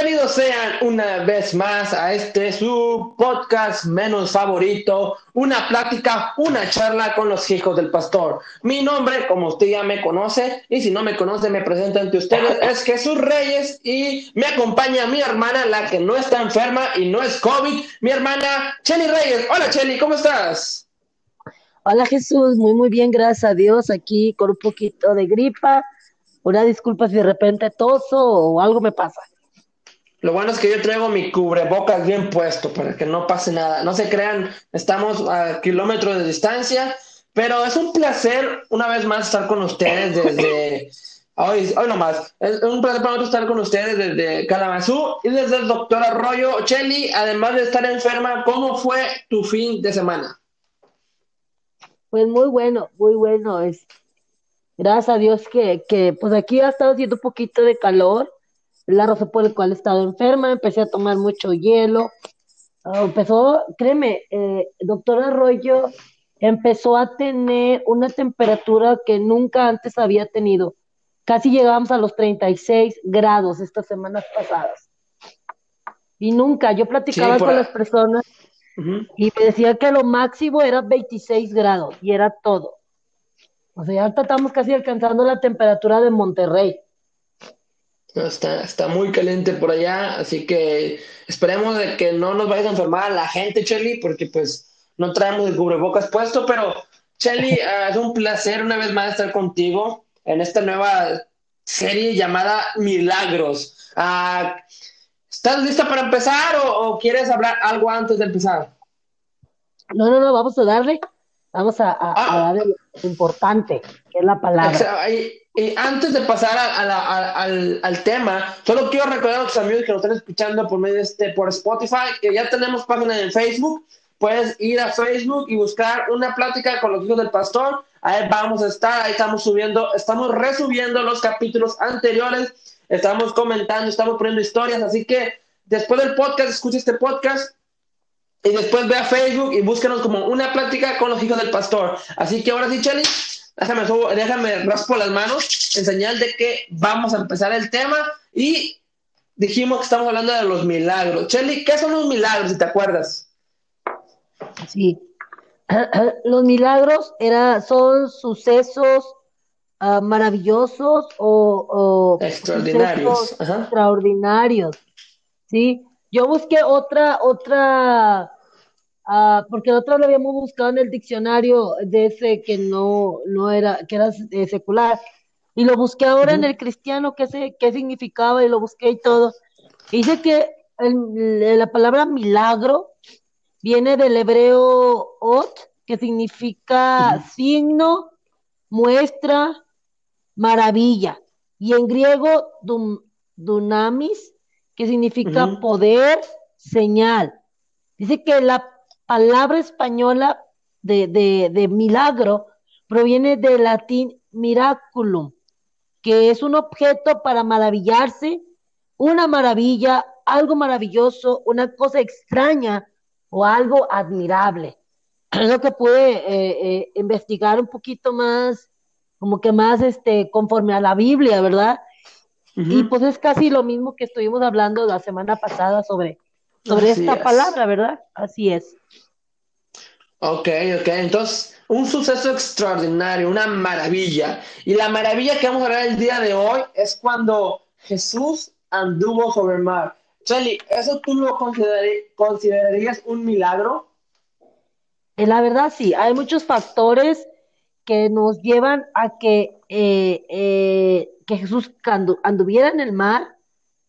Bienvenidos sean una vez más a este su podcast menos favorito, una plática, una charla con los hijos del pastor. Mi nombre, como usted ya me conoce, y si no me conoce, me presento ante ustedes, es Jesús Reyes y me acompaña mi hermana, la que no está enferma y no es COVID, mi hermana Chelly Reyes. Hola Chelly, ¿cómo estás? Hola Jesús, muy muy bien, gracias a Dios, aquí con un poquito de gripa. Una disculpa si de repente toso o algo me pasa. Lo bueno es que yo traigo mi cubrebocas bien puesto para que no pase nada. No se crean, estamos a kilómetros de distancia, pero es un placer una vez más estar con ustedes desde hoy, hoy nomás. Es un placer para nosotros estar con ustedes desde Kalamazoo y desde el doctor Arroyo. Chelly, además de estar enferma, ¿cómo fue tu fin de semana? Pues muy bueno, muy bueno. Es, gracias a Dios que, que pues aquí ha estado haciendo un poquito de calor la razón por la cual he estado enferma, empecé a tomar mucho hielo, ah, empezó, créeme, eh, doctor Arroyo empezó a tener una temperatura que nunca antes había tenido. Casi llegamos a los 36 grados estas semanas pasadas. Y nunca, yo platicaba con las personas y me decía que lo máximo era 26 grados y era todo. O sea, ya estamos casi alcanzando la temperatura de Monterrey. Está, está muy caliente por allá, así que esperemos de que no nos vaya a enfermar la gente, Chelly, porque pues no traemos el cubrebocas puesto, pero Chelly, ah, es un placer una vez más estar contigo en esta nueva serie llamada Milagros. Uh, ¿Estás lista para empezar o, quieres hablar algo antes de empezar? No, no, no, vamos a darle, vamos a, a, ah. darle lo importante, que es la palabra. Y antes de pasar al, tema, solo quiero recordar a los amigos que nos están escuchando por medio de este, por Spotify, que ya tenemos página en Facebook. Puedes ir a Facebook y buscar una plática con los hijos del pastor. Ahí vamos a estar, ahí estamos subiendo, estamos resubiendo los capítulos anteriores, estamos comentando, estamos poniendo historias. Así que después del podcast, escucha este podcast y después ve a Facebook y búscanos como una plática con los hijos del pastor. Así que ahora sí, Chelly, déjame, déjame raspo las manos en señal de que vamos a empezar el tema y dijimos que estamos hablando de los milagros. Chelly, ¿qué son los milagros, si te acuerdas? Sí. Los milagros era, son sucesos uh, maravillosos o, o extraordinarios. extraordinarios. Sí. Yo busqué otra, otra Ah, porque nosotros lo habíamos buscado en el diccionario de ese que no, no era, que era eh, secular, y lo busqué ahora en el cristiano, qué, sé, qué significaba, y lo busqué y todo. dice que la palabra milagro viene del hebreo ot, que significa signo, muestra, maravilla. Y en griego, dunamis, que significa poder, señal. Dice que la palabra española de, milagro proviene del latín miraculum, que es un objeto para maravillarse, una maravilla, algo maravilloso, una cosa extraña o algo admirable. Es lo que pude eh, eh, investigar un poquito más, como que más este, conforme a la Biblia, ¿verdad? Y pues es casi lo mismo que estuvimos hablando la semana pasada sobre, sobre esta palabra, ¿verdad? Así es. Ok, ok. Entonces, un suceso extraordinario, una maravilla. Y la maravilla que vamos a hablar el día de hoy es cuando Jesús anduvo sobre el mar. Chelly, ¿eso tú lo considerarías un milagro? Eh, la verdad, sí. Hay muchos factores que nos llevan a que, eh, eh, que Jesús anduviera en el mar.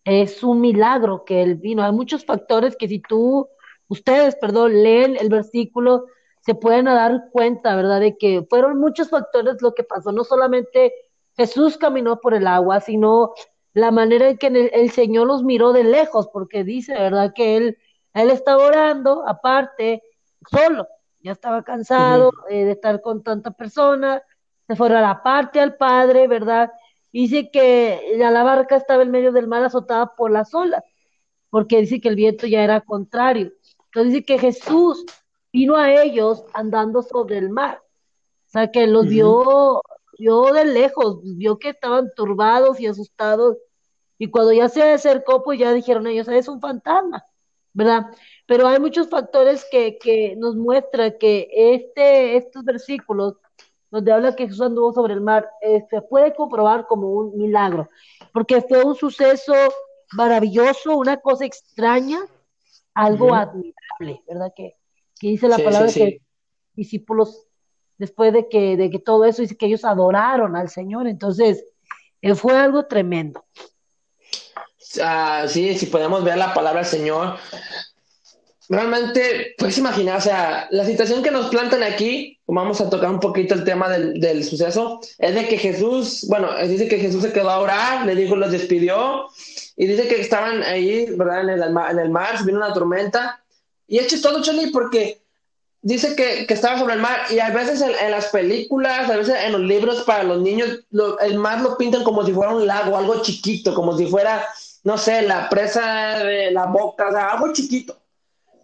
Es un milagro que él vino. Hay muchos factores que si tú, ustedes, perdón, leen el versículo se pueden dar cuenta, ¿verdad? De que fueron muchos factores lo que pasó, no solamente Jesús caminó por el agua, sino la manera en que el, Señor los miró de lejos, porque dice, ¿verdad? Que él, él estaba orando, aparte, solo, ya estaba cansado eh, de estar con tanta persona, se fue a la parte al Padre, ¿verdad? Dice que la barca estaba en medio del mar azotada por las olas, porque dice que el viento ya era contrario. Entonces dice que Jesús vino a ellos andando sobre el mar. O sea, que los vio, vio de lejos, vio que estaban turbados y asustados Y cuando ya se acercó, pues ya dijeron ellos, es un fantasma, ¿verdad? Pero hay muchos factores que, que nos muestran que este, estos versículos, donde habla que Jesús anduvo sobre el mar, eh, se puede comprobar como un milagro, porque fue un suceso maravilloso, una cosa extraña, algo admirable, ¿verdad? Que, dice la palabra que discípulos, después de que, de que todo eso, dice que ellos adoraron al Señor, entonces eh, fue algo tremendo. Ah, sí, si podemos ver la palabra del Señor, realmente, puedes imaginar, o sea, la situación que nos plantan aquí, vamos a tocar un poquito el tema del, del, suceso, es de que Jesús, bueno, dice que Jesús se quedó a orar, le dijo, los despidió, y dice que estaban ahí, ¿verdad? En el, en el mar, vino una tormenta, y es todo Charlie, porque dice que, que, estaba sobre el mar, y a veces en, las películas, a veces en los libros para los niños, el mar lo pintan como si fuera un lago, algo chiquito, como si fuera, no sé, la presa de la boca, o sea, algo chiquito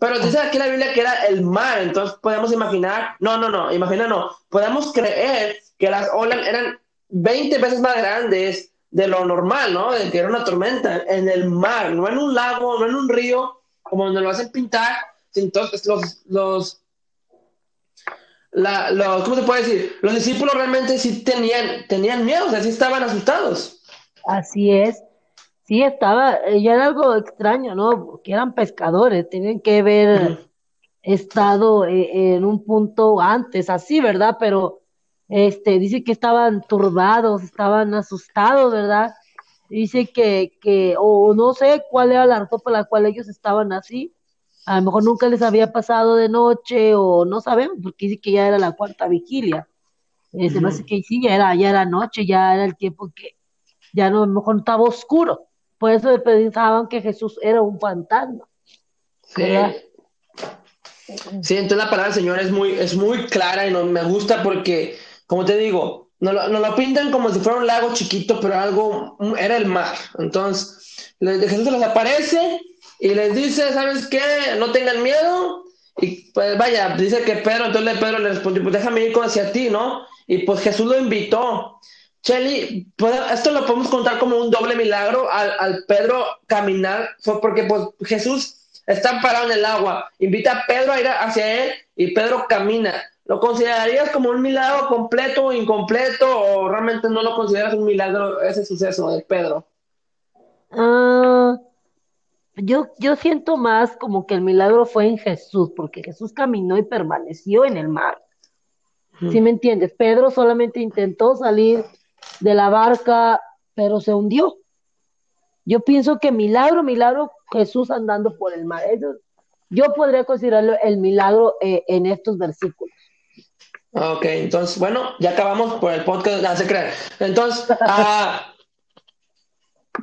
pero dice aquí la Biblia que era el mar, entonces podemos imaginar, no, no, no, imagina no, podemos creer que las olas eran 20 veces más grandes de lo normal, ¿no? De que era una tormenta en el mar, no en un lago, no en un río, como donde lo hacen pintar. Entonces, los, los, la, ¿cómo se puede decir? Los discípulos realmente sí tenían, tenían miedo, o sea, sí estaban asustados. Así es. Sí, estaba, eh, ya era algo extraño, ¿no? Que eran pescadores, tienen que haber estado eh, en un punto antes, así, ¿verdad? Pero este, dice que estaban turbados, estaban asustados, ¿verdad? Dice que, que, o no sé cuál era la razón por la cual ellos estaban así. A lo mejor nunca les había pasado de noche, o no sabemos, porque dice que ya era la cuarta vigilia. Eh, se me hace que sí, ya era, ya era noche, ya era el tiempo que ya no, a lo mejor estaba oscuro. Por eso pensaban que Jesús era un fantasma. Sí. Sí, entonces la palabra del Señor es muy, es muy clara y no, me gusta porque, como te digo, nos lo, lo, pintan como si fuera un lago chiquito, pero algo, era el mar. Entonces, Jesús les aparece y les dice, ¿sabes qué? No tengan miedo. Y pues vaya, dice que Pedro, entonces Pedro le respondió, pues déjame ir hacia ti, ¿no? Y pues Jesús lo invitó. Shelly, esto lo podemos contar como un doble milagro al, Pedro caminar, porque pues Jesús está parado en el agua, invita a Pedro a ir hacia él y Pedro camina. ¿Lo considerarías como un milagro completo o incompleto o realmente no lo consideras un milagro ese suceso de Pedro? Ah, yo, yo siento más como que el milagro fue en Jesús, porque Jesús caminó y permaneció en el mar. ¿Sí me entiendes? Pedro solamente intentó salir de la barca, pero se hundió. Yo pienso que milagro, milagro, Jesús andando por el mar. yo podría considerarlo el milagro eh, en estos versículos. Ok, entonces, bueno, ya acabamos por el podcast, no se. Entonces, ah,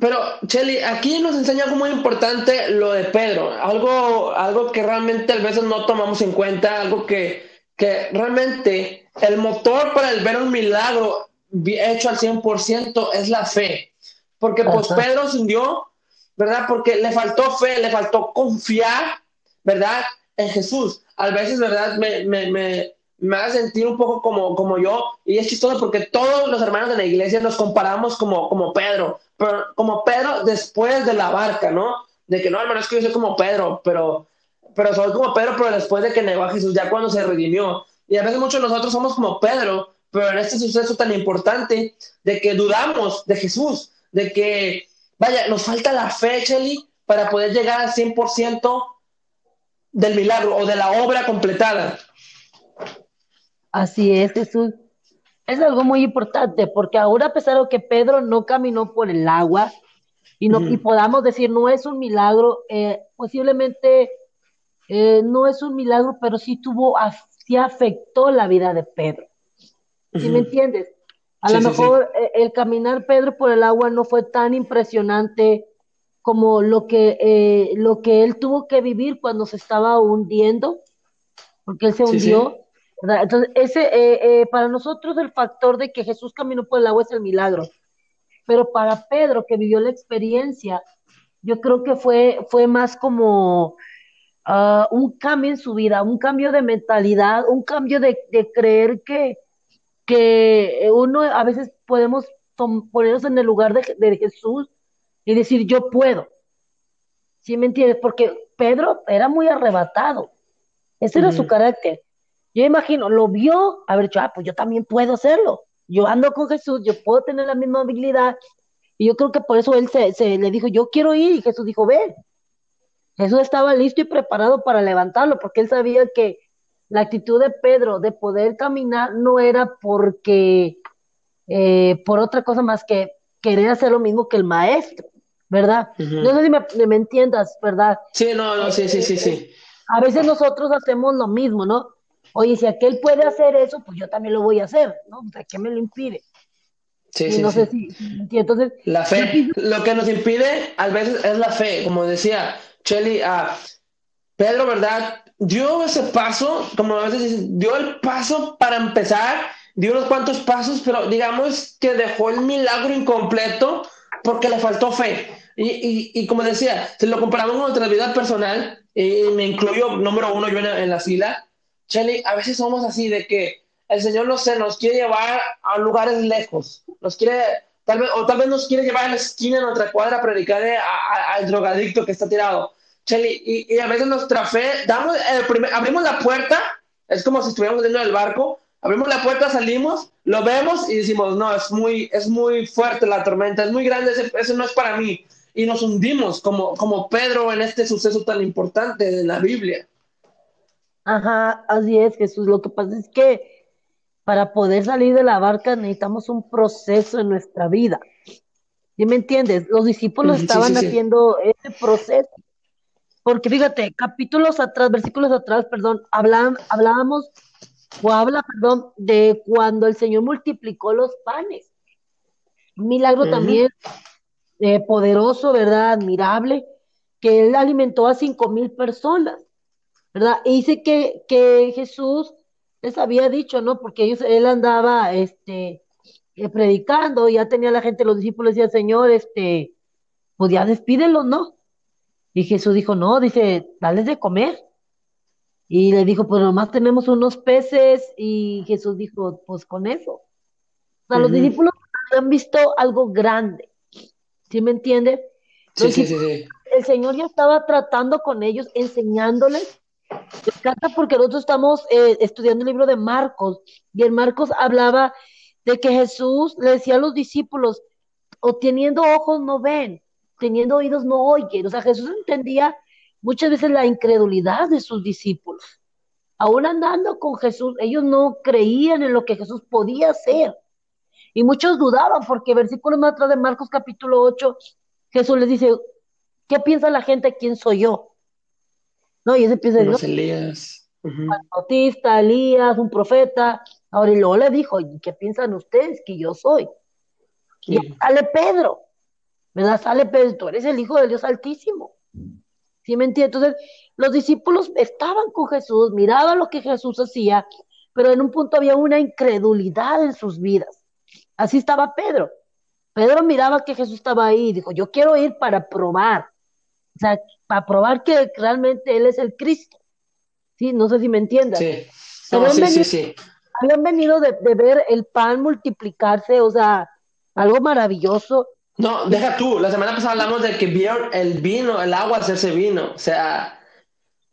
pero, Chelly, aquí nos enseña algo muy importante lo de Pedro, algo, algo que realmente a veces no tomamos en cuenta, algo que, que realmente el motor para el ver un milagro hecho al 100% es la fe. Porque pues Pedro se hundió, ¿verdad? Porque le faltó fe, le faltó confiar, ¿verdad? En Jesús. A veces, ¿verdad? Me, me, me, me hace sentir un poco como, como yo. Y es chistoso porque todos los hermanos de la iglesia nos comparamos como, como Pedro. Pero como Pedro después de la barca, ¿no? De que no, hermano, es que yo soy como Pedro, pero, pero soy como Pedro, pero después de que negó a Jesús, ya cuando se redimió. Y a veces muchos de nosotros somos como Pedro, pero en este suceso tan importante de que dudamos de Jesús, de que, vaya, nos falta la fe, Chelly, para poder llegar al 100% del milagro o de la obra completada. Así es, Jesús. Es algo muy importante, porque ahora a pesar de que Pedro no caminó por el agua y, no, y podamos decir no es un milagro, eh, posiblemente eh, no es un milagro, pero sí tuvo, sí afectó la vida de Pedro. ¿Sí me entiendes? A lo mejor eh, el caminar Pedro por el agua no fue tan impresionante como lo que, eh, lo que él tuvo que vivir cuando se estaba hundiendo, porque él se hundió. Entonces, ese, eh, para nosotros el factor de que Jesús caminó por el agua es el milagro, pero para Pedro que vivió la experiencia, yo creo que fue, fue más como ah, un cambio en su vida, un cambio de mentalidad, un cambio de, de creer que, que uno a veces podemos ponernos en el lugar de, Jesús y decir yo puedo. ¿Sí me entiendes? Porque Pedro era muy arrebatado. Ese era su carácter. Yo imagino, lo vio, haber dicho, ah, pues yo también puedo hacerlo. Yo ando con Jesús, yo puedo tener la misma habilidad. Y yo creo que por eso él se, se le dijo, yo quiero ir. Y Jesús dijo, ven. Jesús estaba listo y preparado para levantarlo, porque él sabía que la actitud de Pedro de poder caminar no era porque eh, por otra cosa más que querer hacer lo mismo que el maestro, ¿verdad? No sé si me, me, entiendas, ¿verdad? Sí, no, no, sí, sí, sí, sí. A veces nosotros hacemos lo mismo, ¿no? Oye, si aquel puede hacer eso, pues yo también lo voy a hacer, ¿no? O sea, ¿qué me lo impide? Sí, sí, no sé si, entonces la fe, lo que nos impide a veces es la fe, como decía Chelly, a Pedro, ¿verdad? Dio ese paso, como a veces dicen, dio el paso para empezar, dio unos cuantos pasos, pero digamos que dejó el milagro incompleto porque le faltó fe. Y, y, y como decía, si lo comparamos con nuestra vida personal, y me incluyo número uno yo en, en la fila, Chelly, a veces somos así de que el Señor, no sé, nos quiere llevar a lugares lejos, nos quiere, tal vez, o tal vez nos quiere llevar a la esquina de nuestra cuadra a predicarle al drogadicto que está tirado. Y, y, a veces nuestra fe, damos el primer, abrimos la puerta, es como si estuviéramos dentro del barco, abrimos la puerta, salimos, lo vemos y decimos, no, es muy, es muy fuerte la tormenta, es muy grande, eso no es para mí. Y nos hundimos como, como Pedro en este suceso tan importante de la Biblia. Ajá, así es, Jesús. Lo que pasa es que para poder salir de la barca necesitamos un proceso en nuestra vida. ¿Sí me entiendes? Los discípulos estaban haciendo ese proceso. Porque fíjate, capítulos atrás, versículos atrás, perdón, hablábamos, o habla, perdón, de cuando el Señor multiplicó los panes. Un milagro también eh, poderoso, ¿verdad? Admirable, que Él alimentó a cinco mil personas. ¿verdad? Y dice que, que Jesús les había dicho, ¿no? Porque ellos, él andaba, este, eh, predicando, ya tenía la gente, los discípulos decían, Señor, este, pues ya despídelos, ¿no? Y Jesús dijo, no, dice, dales de comer. Y le dijo, pues nomás tenemos unos peces, y Jesús dijo, pues con eso. O sea, los discípulos han visto algo grande, ¿sí me entiendes? Sí, sí, sí, sí. El Señor ya estaba tratando con ellos, enseñándoles me encanta porque nosotros estamos eh, estudiando el libro de Marcos y en Marcos hablaba de que Jesús le decía a los discípulos, o teniendo ojos no ven, teniendo oídos no oyen. O sea, Jesús entendía muchas veces la incredulidad de sus discípulos. Aún andando con Jesús, ellos no creían en lo que Jesús podía hacer. Y muchos dudaban porque versículo más atrás de Marcos capítulo 8, Jesús les dice, ¿qué piensa la gente? ¿Quién soy yo? ¿no? Y ese empieza a decir, Elías. Bautista, Elías, un profeta. Ahora, y luego le dijo, ¿y qué piensan ustedes que yo soy? Y sale Pedro, ¿verdad? Sale Pedro, tú eres el hijo del Dios Altísimo. ¿Sí me entiendes? Entonces, los discípulos estaban con Jesús, miraban lo que Jesús hacía, pero en un punto había una incredulidad en sus vidas. Así estaba Pedro. Pedro miraba que Jesús estaba ahí y dijo, yo quiero ir para probar. O sea, para probar que realmente Él es el Cristo. Sí, no sé si me entiendas. Sí, sí, sí, sí, Habían venido de, ver el pan multiplicarse, o sea, algo maravilloso. No, deja tú, la semana pasada hablamos de que vieron el vino, el agua hacerse vino, o sea,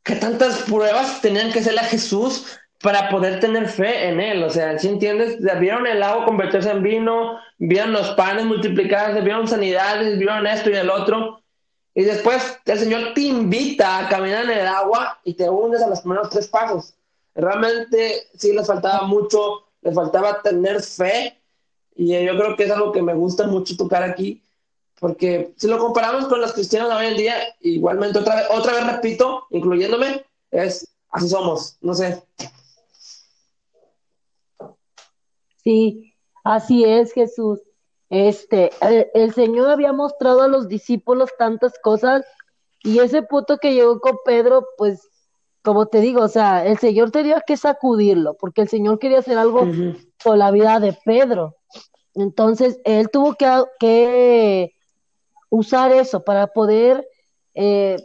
que tantas pruebas tenían que hacerle a Jesús para poder tener fe en él, o sea, ¿sí entiendes? Vieron el agua convertirse en vino, vieron los panes multiplicarse, vieron sanidades, vieron esto y el otro, y después el Señor te invita a caminar en el agua y te unes a los primeros tres pasos. Realmente sí les faltaba mucho, les faltaba tener fe. Y yo creo que es algo que me gusta mucho tocar aquí, porque si lo comparamos con los cristianos de hoy en día, igualmente otra vez, otra vez repito, incluyéndome, es así somos, no sé. Sí, así es, Jesús este, el, Señor había mostrado a los discípulos tantas cosas y ese punto que llegó con Pedro, pues, como te digo, o sea, el Señor tenía que sacudirlo, porque el Señor quería hacer algo con la vida de Pedro. Entonces, él tuvo que, usar eso para poder eh,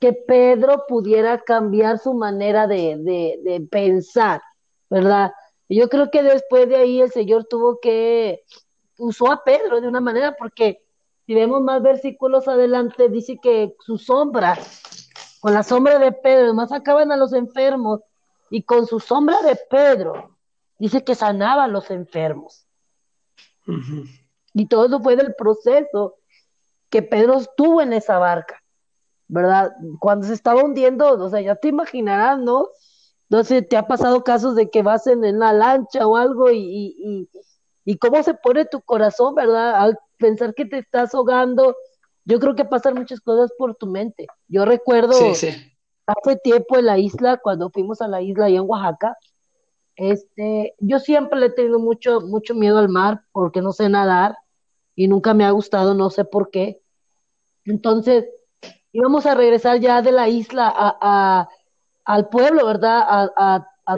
que Pedro pudiera cambiar su manera de pensar, ¿verdad? Yo creo que después de ahí el Señor tuvo que usó a Pedro de una manera porque si vemos más versículos adelante, dice que su sombra, con la sombra de Pedro, más sacaban a los enfermos, y con su sombra de Pedro, dice que sanaba a los enfermos. Y todo eso fue del proceso que Pedro estuvo en esa barca, ¿verdad? Cuando se estaba hundiendo, o sea, ya te imaginarás, ¿no? Entonces, ¿te ha pasado casos de que vas en, en la lancha o algo y, y, y, cómo se pone tu corazón, ¿verdad? Al pensar que te estás ahogando, yo creo que pasan muchas cosas por tu mente. Yo recuerdo hace tiempo en la isla, cuando fuimos a la isla allá en Oaxaca, este, yo siempre le he tenido mucho, mucho miedo al mar porque no sé nadar y nunca me ha gustado, no sé por qué. Entonces, íbamos a regresar ya de la isla a, al pueblo, ¿verdad? A, a, a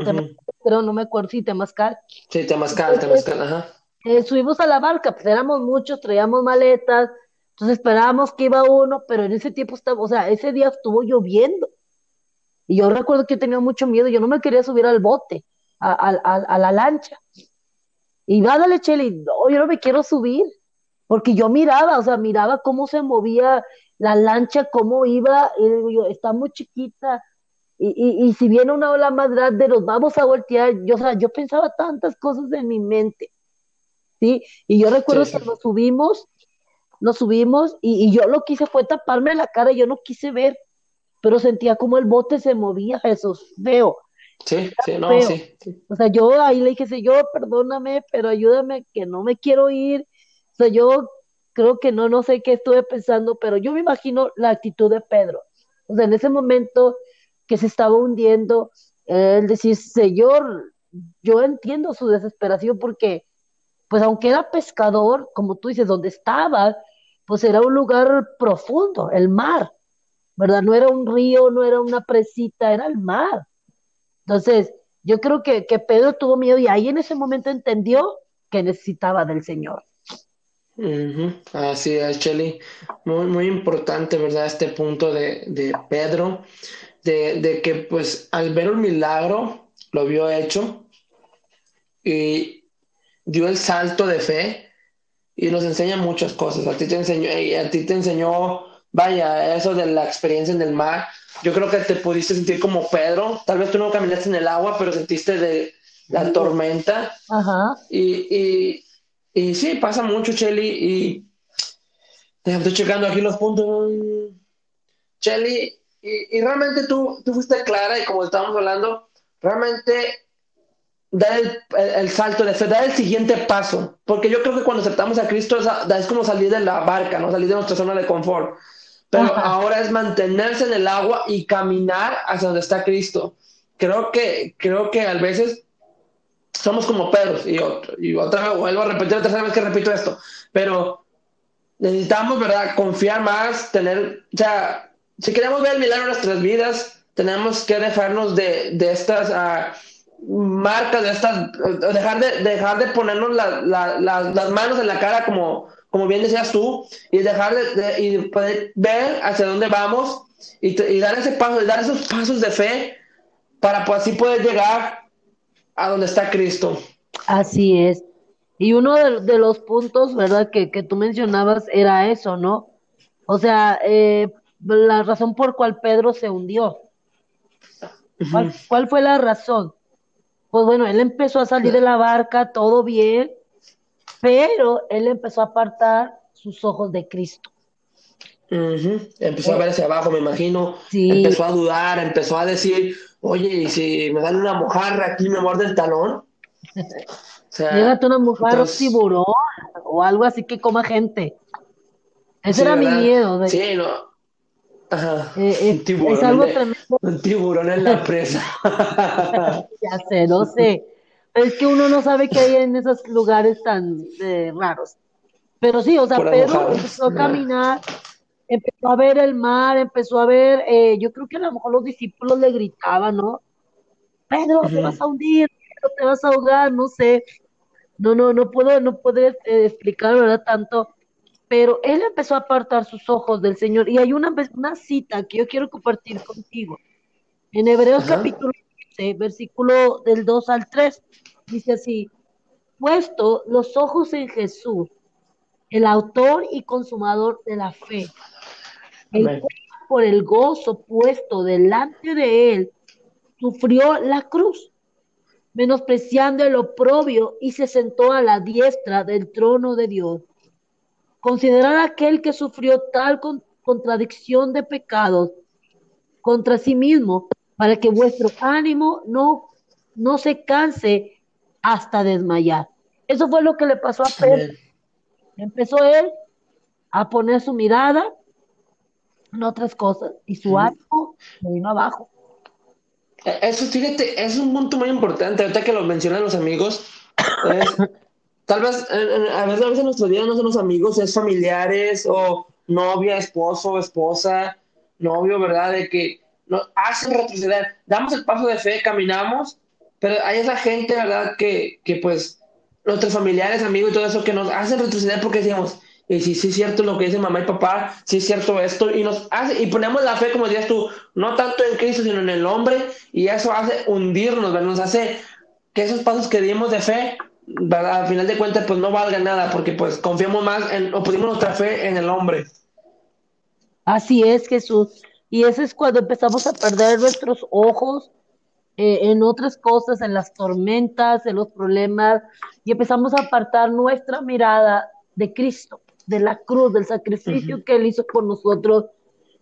pero no me acuerdo si Temazcal. Sí, Temazcal, Temazcal, ajá. Eh, subimos a la barca, pues éramos muchos, traíamos maletas, entonces esperábamos que iba uno, pero en ese tiempo estaba, o sea, ese día estuvo lloviendo. Y yo recuerdo que yo tenía mucho miedo, yo no me quería subir al bote, a, a la lancha. Y va, dale, Cheli, no, yo no me quiero subir porque yo miraba, o sea, miraba cómo se movía la lancha, cómo iba, y digo yo, está muy chiquita, y, y, y, si viene una ola más grande, nos vamos a voltear, yo, o sea, yo pensaba tantas cosas en mi mente, ¿sí? Y yo recuerdo que nos subimos, nos subimos, y, y, yo lo que hice fue taparme la cara, yo no quise ver, pero sentía como el bote se movía, eso feo. Sí, sí, no, sí, sí, O sea, yo ahí le dije, Señor, perdóname, pero ayúdame, que no me quiero ir, sea, yo creo que no, no sé qué estuve pensando, pero yo me imagino la actitud de Pedro. O sea, en ese momento que se estaba hundiendo, él decir, Señor, yo entiendo su desesperación porque, pues aunque era pescador, como tú dices, donde estaba, pues era un lugar profundo, el mar, ¿verdad? No era un río, no era una presita, era el mar. Entonces, yo creo que, que Pedro tuvo miedo y ahí en ese momento entendió que necesitaba del Señor. Así es, Cheli. Muy, muy importante, ¿verdad? Este punto de, de Pedro, de, de, que pues al ver un milagro, lo vio hecho y dio el salto de fe y nos enseña muchas cosas. A ti te enseñó, a ti te enseñó, vaya, eso de la experiencia en el mar. Yo creo que te pudiste sentir como Pedro. Tal vez tú no caminaste en el agua, pero sentiste de la tormenta. Ajá. Y, y, y sí, pasa mucho, Chelly, y estoy checando aquí los puntos. Chelly, y, realmente tú, tú fuiste clara y como estábamos hablando, realmente dar el, salto de fe, dar el siguiente paso, porque yo creo que cuando aceptamos a Cristo es, como salir de la barca, ¿no? salir de nuestra zona de confort, pero ahora es mantenerse en el agua y caminar hacia donde está Cristo. Creo que, creo que a veces somos como perros, y, y otra vez, vuelvo a repetir la tercera vez que repito esto, pero necesitamos, ¿verdad?, confiar más, tener, o sea, si queremos ver el milagro en nuestras vidas, tenemos que dejarnos de, de estas uh, marcas, de estas, dejar de, dejar de ponernos la, la, las manos en la cara como, como bien decías tú, y dejar de, y poder ver hacia dónde vamos y, y, dar ese paso, y dar esos pasos de fe para pues, así poder llegar a donde está Cristo. Así es. Y uno de, los puntos, ¿verdad?, que, que, tú mencionabas era eso, ¿no? O sea, eh, la razón por cual Pedro se hundió. ¿Cuál, fue la razón? Pues bueno, él empezó a salir de la barca, todo bien, pero él empezó a apartar sus ojos de Cristo. Empezó a ver hacia abajo, me imagino. Empezó a dudar, empezó a decir, oye, ¿y si me dan una mojarra aquí me muerde el talón? O sea, una mojarra, un tiburón o algo así que coma gente. Ese era mi miedo. De... Sí, no. Ajá. Eh, eh, un, tiburón es algo tremendo. un tiburón en la presa. ya sé, no sé. Es que uno no sabe qué hay en esos lugares tan eh, raros. Pero sí, o sea, Pedro empezó a caminar empezó a ver el mar, empezó a ver, eh, yo creo que a lo mejor los discípulos le gritaban, ¿no? Pedro, te vas a hundir, Pedro, te vas a ahogar, no sé. No, no, no puedo, no puedo eh, explicar, ¿verdad? Tanto. Pero él empezó a apartar sus ojos del Señor. Y hay una, una cita que yo quiero compartir contigo. En Hebreos capítulo 15, versículo del 2 al 3, dice así, puesto los ojos en Jesús, el autor y consumador de la fe, el cual por el gozo puesto delante de él, sufrió la cruz, menospreciando el oprobio y se sentó a la diestra del trono de Dios. Considerad aquel que sufrió tal contradicción de pecados contra sí mismo, para que vuestro ánimo no, no se canse hasta desmayar. Eso fue lo que le pasó a Pedro. Empezó él a poner su mirada en otras cosas y su ánimo se vino abajo. E, eso, fíjate, es un punto muy importante. Ahorita que lo mencionan los amigos, tal vez a veces, a veces nuestro día no son los amigos, es familiares o novia, esposo, esposa, novio, ¿verdad? De que nos hacen retroceder. Damos el paso de fe, caminamos, pero hay esa gente, ¿verdad? Que, que pues nuestros familiares, amigos y todo eso que nos hacen retroceder porque decimos, y si sí es cierto lo que dice mamá y papá, si es cierto esto, y nos hace, y ponemos la fe, como decías tú, no tanto en Cristo, sino en el hombre, y eso hace hundirnos, ¿verdad? Nos hace que esos pasos que dimos de fe. Al final de cuentas, pues no valgan nada, porque pues confiamos más en, o pusimos nuestra fe en el hombre. Así es, Jesús. Y eso es cuando empezamos a perder nuestros ojos eh, en otras cosas, en las tormentas, en los problemas, y empezamos a apartar nuestra mirada de Cristo de la cruz, del sacrificio que Él hizo por nosotros,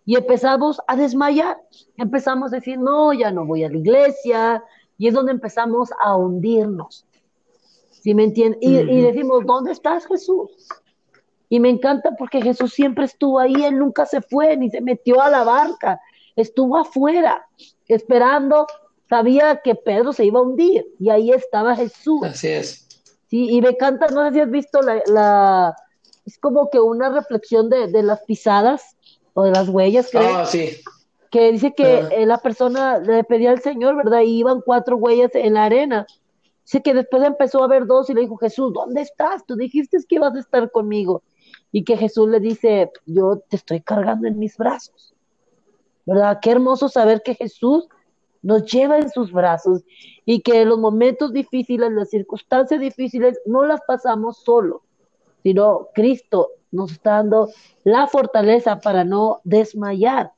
y empezamos a desmayar, empezamos a decir, no, ya no voy a la iglesia, y es donde empezamos a hundirnos. ¿Sí me entienden? Y, decimos, ¿dónde estás Jesús? Y me encanta porque Jesús siempre estuvo ahí, Él nunca se fue, ni se metió a la barca, estuvo afuera, esperando, sabía que Pedro se iba a hundir, y ahí estaba Jesús. Así es. Sí, y me encanta, no sé si has visto la es como que una reflexión de, de las pisadas o de las huellas, creo. Ah, sí. Que dice que eh, la persona le pedía al Señor, ¿verdad? Y iban cuatro huellas en la arena. Dice que después empezó a ver dos y le dijo, Jesús, ¿dónde estás? Tú dijiste que ibas a estar conmigo. Y que Jesús le dice, yo te estoy cargando en mis brazos. ¿Verdad? Qué hermoso saber que Jesús nos lleva en sus brazos y que los momentos difíciles, las circunstancias difíciles, no las pasamos solos, sino Cristo nos está dando la fortaleza para no desmayar,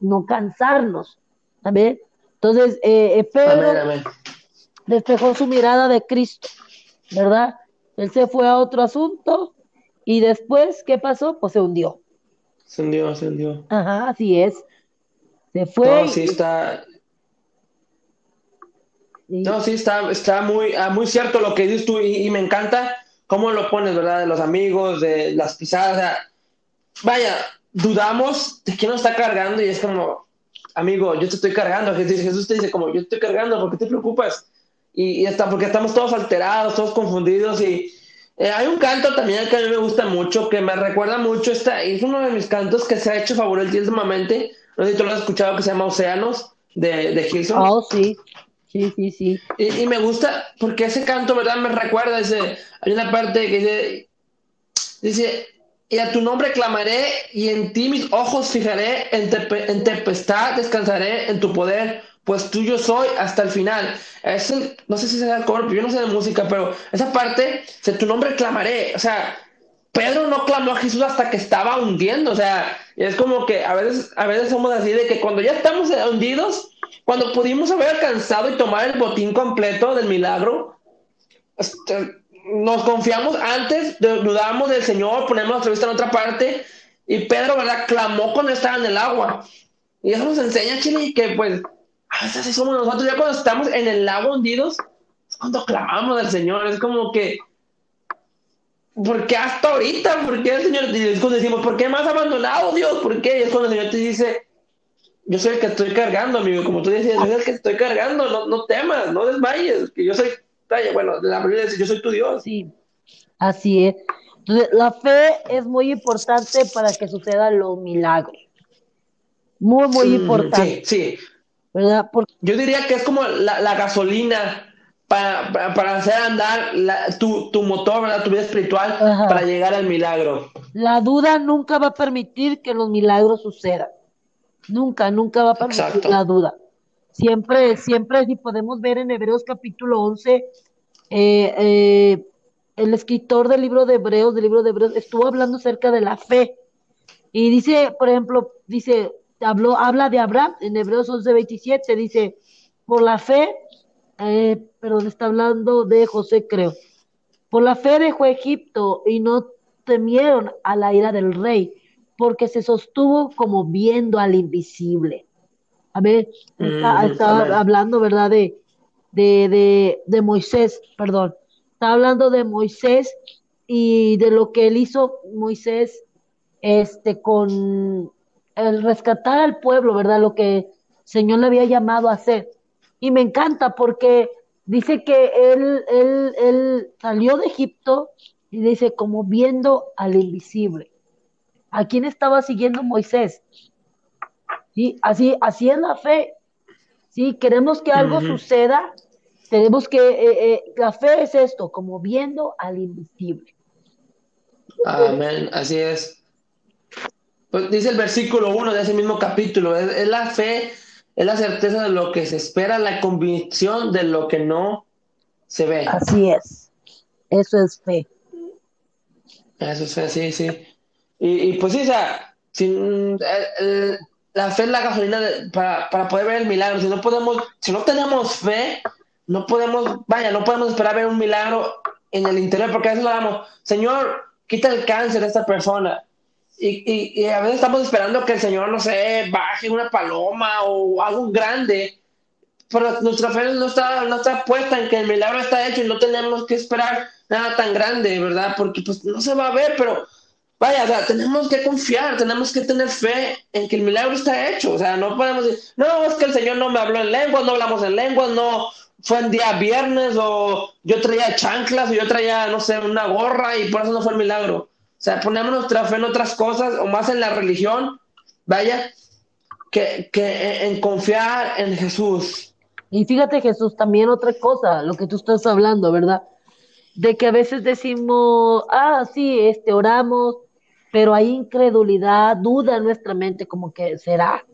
no cansarnos. Amén. Entonces, eh, eh Pedro despejó su mirada de Cristo, ¿verdad? Él se fue a otro asunto y después, ¿qué pasó? Pues se hundió. Se hundió, se hundió. Ajá, así es. Se fue. No, sí está. No, sí está, está muy, ah, muy cierto lo que dices tú y me encanta cómo lo pones, ¿verdad? De los amigos, de las pisadas. O sea, vaya, dudamos de quién nos está cargando y es como, amigo, yo te estoy cargando. Jesús te dice, como, yo te estoy cargando, ¿por qué te preocupas? Y, y está, porque estamos todos alterados, todos confundidos. Y eh, hay un canto también que a mí me gusta mucho, que me recuerda mucho. Esta, es uno de mis cantos que se ha hecho últimamente. No sé si tú lo has escuchado, que se llama Océanos, de, de Gilson. Oh, sí. Sí, sí, sí. Y, me gusta porque ese canto, ¿verdad? Me recuerda, ese, hay una parte que dice, dice, y a tu nombre clamaré y en ti mis ojos fijaré, en, en tempestad descansaré en tu poder, pues tuyo soy hasta el final. Es no sé si se da el coro, yo no sé de música, pero esa parte, de tu nombre clamaré, o sea, Pedro no clamó a Jesús hasta que estaba hundiendo, o sea, es como que a veces, a veces somos así de que cuando ya estamos hundidos, cuando pudimos haber alcanzado y tomar el botín completo del milagro, este, nos confiamos antes, dudamos del Señor, ponemos nuestra vista en otra parte, y Pedro, ¿verdad?, clamó cuando estaba en el agua. Y eso nos enseña, Chile, que pues a veces así somos nosotros, ya cuando estamos en el lago hundidos, es cuando clamamos al Señor, es como que, ¿por qué hasta ahorita? ¿Por qué el Señor? Y decimos, ¿por qué has abandonado, Dios? ¿Por qué? Y es cuando el Señor te dice, yo soy el que estoy cargando, amigo, como tú decías, yo soy el que estoy cargando, no, no temas, no desmayes, que yo soy, bueno, la Biblia dice, yo soy tu Dios. Sí, así es. Entonces, la fe es muy importante para que sucedan los milagros. Muy, muy mm, importante. Sí, sí. ¿Verdad? Yo diría que es como la, gasolina para, para, hacer andar tu, tu, motor, ¿verdad? Tu vida espiritual para llegar al milagro. La duda nunca va a permitir que los milagros sucedan. Nunca, nunca va a permitir la duda. Siempre, siempre, si podemos ver en Hebreos capítulo 11, eh, eh, el escritor del libro de Hebreos, del libro de Hebreos, estuvo hablando acerca de la fe. Y dice, por ejemplo, dice, habló, habla de Abraham en Hebreos 11:27, dice, por la fe, eh, perdón, está hablando de José, creo. Por la fe dejó Egipto y no temieron a la ira del rey, porque se sostuvo como viendo al invisible. A ver, está, hablando, ¿verdad? De, de, de, de Moisés, perdón. Está hablando de Moisés y de lo que él hizo Moisés este con el rescatar al pueblo, ¿verdad? Lo que el Señor le había llamado a hacer. Y me encanta porque dice que él, él, él salió de Egipto y dice como viendo al invisible. ¿A quién estaba siguiendo Moisés? ¿Sí? Así, así es la fe. ¿Sí? Queremos que algo suceda, tenemos que, eh, eh, la fe es esto, como viendo al invisible. Amén, así es. Pues dice el versículo 1 de ese mismo capítulo, es, la fe, es la certeza de lo que se espera, la convicción de lo que no se ve. Así es, eso es fe. Eso es fe, sí, sí. Y, pues sí, o sea, sin, la fe es la gasolina para, para, poder ver el milagro. Si no podemos, si no tenemos fe, no podemos, vaya, no podemos esperar ver un milagro en el interior, porque a veces lo damos, Señor, quita el cáncer de esta persona. Y, y, a veces estamos esperando que el Señor, no sé, baje una paloma o algo grande, pero nuestra fe no está, no está puesta en que el milagro está hecho y no tenemos que esperar nada tan grande, ¿verdad? Porque pues no se va a ver, pero vaya, o sea, tenemos que confiar, tenemos que tener fe en que el milagro está hecho, o sea, no podemos decir, no, es que el Señor no me habló en lenguas, no hablamos en lenguas, no, fue el día viernes o yo traía chanclas o yo traía, no sé, una gorra y por eso no fue el milagro. O sea, ponemos nuestra fe en otras cosas o más en la religión, vaya, que, que en confiar en Jesús. Y fíjate Jesús, también otra cosa, lo que tú estás hablando, ¿verdad? De que a veces decimos, ah, sí, este, oramos, pero hay incredulidad, duda en nuestra mente, como que será,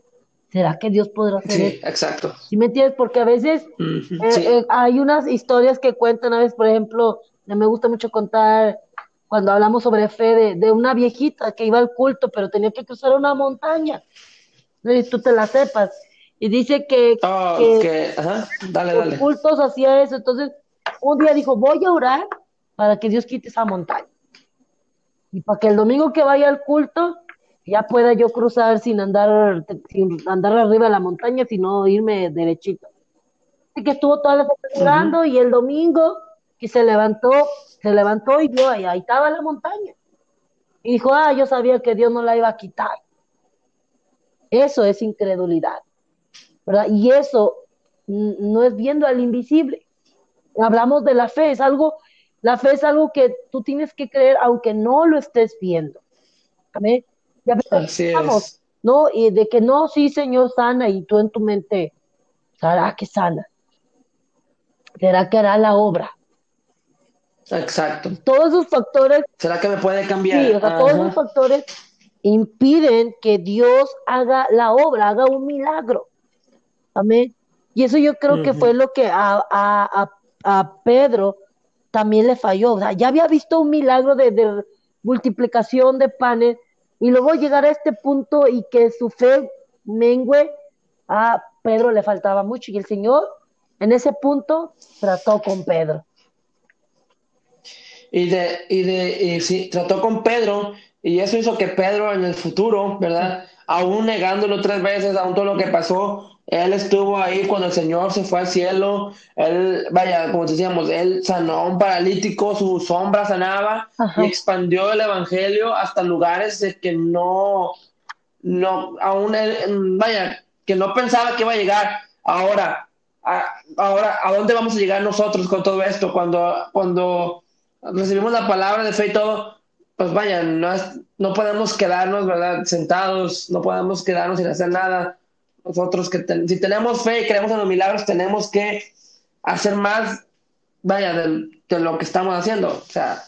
¿será que Dios podrá hacer sí, exacto. ¿Sí me entiendes? Porque a veces eh, eh, hay unas historias que cuentan, a veces, por ejemplo, me gusta mucho contar cuando hablamos sobre fe de, una viejita que iba al culto, pero tenía que cruzar una montaña. Tú te la sepas. Y dice que, oh, Dale, los cultos hacía eso. Entonces, un día dijo, voy a orar para que Dios quite esa montaña. Y para que el domingo que vaya al culto, ya pueda yo cruzar sin andar, sin andar arriba de la montaña, sino irme derechito. Así que estuvo toda la noche orando y el domingo que se levantó, se levantó y vio ahí, ahí estaba la montaña. Y dijo, ah, yo sabía que Dios no la iba a quitar. Eso es incredulidad, ¿verdad? Y eso no es viendo al invisible. Hablamos de la fe, es algo, la fe es algo que tú tienes que creer aunque no lo estés viendo. Amén. Así es. ¿no? Y de que no, sí, Señor, sana, y tú en tu mente, ¿será que sana? ¿Será que hará la obra? Exacto. Todos esos factores. ¿Será que me puede cambiar? Sí, o sea, todos esos factores impiden que Dios haga la obra, haga un milagro. Amén. Y eso yo creo que fue lo que a, a, a, Pedro también le falló. O sea, ya había visto un milagro de, multiplicación de panes y luego llegar a este punto y que su fe mengue, a Pedro le faltaba mucho y el Señor en ese punto trató con Pedro y de, y de, y sí, trató con Pedro, y eso hizo que Pedro en el futuro, ¿verdad? Aún negándolo tres veces, aún todo lo que pasó, él estuvo ahí cuando el Señor se fue al cielo, él, vaya, como decíamos, él sanó a un paralítico, su sombra sanaba y expandió el evangelio hasta lugares de que no, no, aún vaya, que no pensaba que iba a llegar. Ahora, ahora, ¿a dónde vamos a llegar nosotros con todo esto? Cuando, cuando recibimos la palabra de fe y todo, pues vaya, no, no podemos quedarnos, ¿verdad? Sentados, no podemos quedarnos sin hacer nada. Nosotros que si tenemos fe y creemos en los milagros, tenemos que hacer más, vaya, de, lo que estamos haciendo. O sea,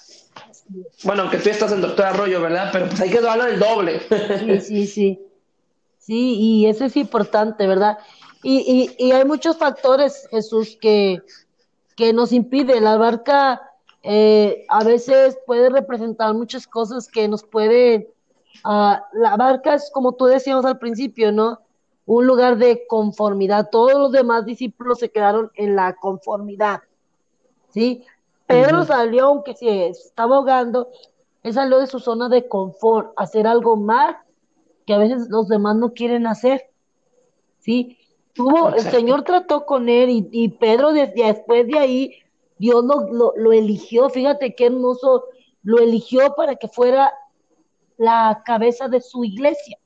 bueno, que tú estás en Doctor Arroyo, ¿verdad? Pero pues hay que darlo el doble. Sí, sí, sí. Sí, y eso es importante, ¿verdad? Y, y, y hay muchos factores, Jesús, que, que nos impiden. La barca eh, a veces puede representar muchas cosas que nos pueden, ah, la barca es como tú decíamos al principio, ¿no? Un lugar de conformidad. Todos los demás discípulos se quedaron en la conformidad, ¿sí? Pedro salió, aunque se estaba ahogando, él salió de su zona de confort, hacer algo más que a veces los demás no quieren hacer, ¿sí? Tuvo, el Señor trató con él y, y Pedro desde después de ahí Dios lo, lo, eligió, fíjate qué hermoso, lo eligió para que fuera la cabeza de su iglesia.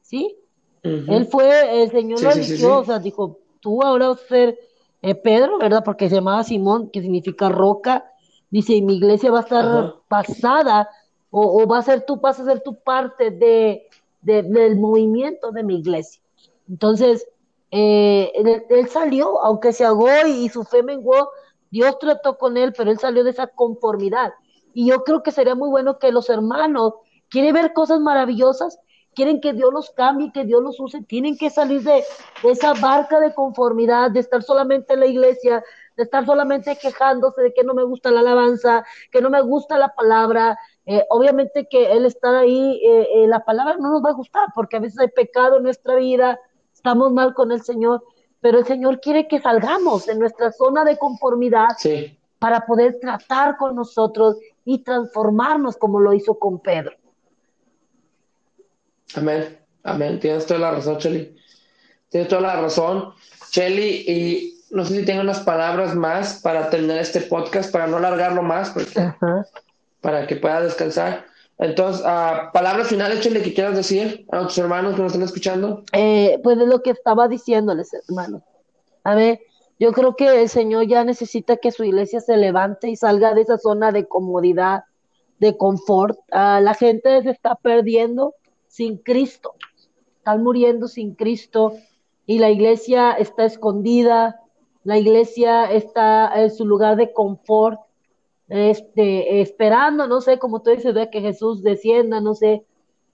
¿Sí? Él fue, el Señor lo eligió, o sea, dijo, tú ahora vas a ser eh, Pedro, ¿verdad? Porque se llamaba Simón, que significa roca. Dice, y mi iglesia va a estar pasada, o, va a ser tú, vas a ser tu parte de, del movimiento de mi iglesia. Entonces, eh, él, salió, aunque se ahogó y, y su fe menguó, Dios trató con él, pero él salió de esa conformidad. Y yo creo que sería muy bueno que los hermanos quieren ver cosas maravillosas, quieren que Dios los cambie, que Dios los use, tienen que salir de, esa barca de conformidad, de estar solamente en la iglesia, de estar solamente quejándose de que no me gusta la alabanza, que no me gusta la palabra. Eh, obviamente que el estar ahí, eh, eh, la palabra no nos va a gustar, porque a veces hay pecado en nuestra vida, estamos mal con el Señor, pero el Señor quiere que salgamos de nuestra zona de conformidad para poder tratar con nosotros y transformarnos como lo hizo con Pedro. Amén, amén. Tienes toda la razón, Cheli. Tienes toda la razón, Cheli. Y no sé si tengo unas palabras más para terminar este podcast, para no alargarlo más, para que pueda descansar. Entonces, uh, palabras finales, Chile, que quieras decir a tus hermanos que nos están escuchando. Eh, pues de lo que estaba diciéndoles, hermanos. A ver, yo creo que el Señor ya necesita que su iglesia se levante y salga de esa zona de comodidad, de confort. Uh, la gente se está perdiendo sin Cristo, están muriendo sin Cristo y la iglesia está escondida, la iglesia está en su lugar de confort este, esperando, no sé, como tú dices, de que Jesús descienda, no sé,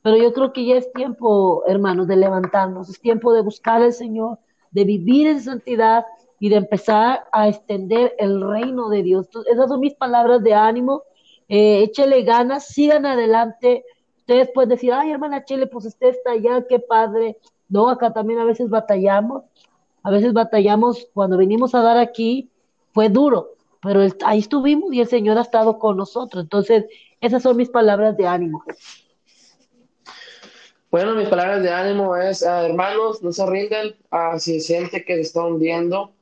pero yo creo que ya es tiempo, hermanos, de levantarnos, es tiempo de buscar al Señor, de vivir en santidad y de empezar a extender el reino de Dios. esas son mis palabras de ánimo. Eh, échele ganas, sigan adelante. Ustedes pueden decir, ay, hermana Chile, pues usted está allá, qué padre. No, acá también a veces batallamos. A veces batallamos cuando venimos a dar aquí, fue duro, pero ahí estuvimos y el Señor ha estado con nosotros. Entonces, esas son mis palabras de ánimo. Bueno, mis palabras de ánimo es, ah, hermanos, no se rinden, uh, si siente que se está hundiendo,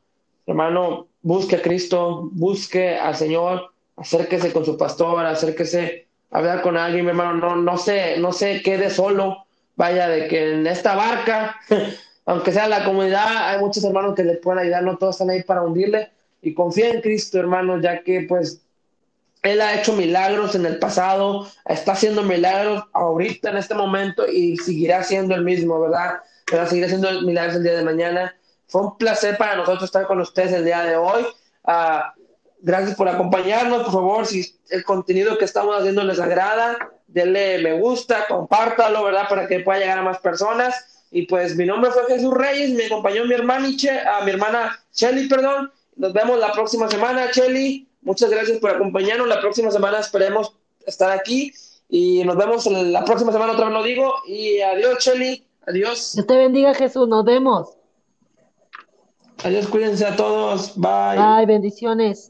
hermano, busque a Cristo, busque al Señor, acérquese con su pastor, acérquese hablar con alguien, mi hermano, no, no se, no quede solo, vaya, de que en esta barca, aunque sea la comunidad, hay muchos hermanos que le pueden ayudar, no todos están ahí para hundirle, y confía en Cristo, hermano, ya que pues Él ha hecho milagros en el pasado, está haciendo milagros ahorita en este momento y seguirá siendo el mismo, ¿verdad? Pero seguirá haciendo milagros el día de mañana. Fue un placer para nosotros estar con ustedes el día de hoy. Uh, gracias por acompañarnos, por favor, si el contenido que estamos haciendo les agrada, denle me gusta, compártalo, ¿verdad? Para que pueda llegar a más personas. Y pues mi nombre fue Jesús Reyes, me acompañó mi hermana, a mi hermana Shelly, perdón, nos vemos la próxima semana, Chelly. Muchas gracias por acompañarnos. La próxima semana esperemos estar aquí. Y nos vemos la próxima semana, otra vez lo digo. Y adiós, Chelly. Adiós. Dios te bendiga, Jesús. Nos vemos. Adiós, cuídense a todos. Bye. Bye, bendiciones.